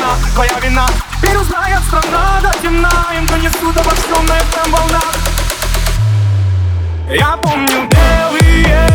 вина, твоя вина. Теперь узнает страна до темна Им донесут обо всем на этом волнах Я помню белые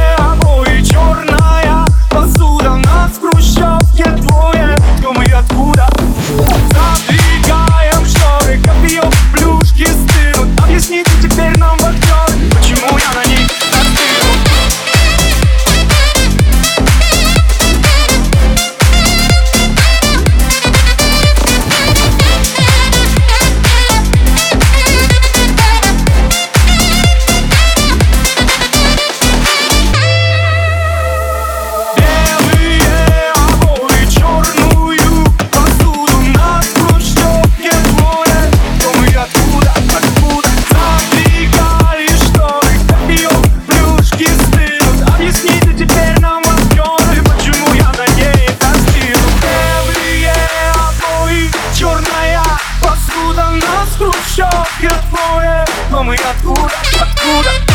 Skrót się, ja twoje, mamy ja góra, ja góra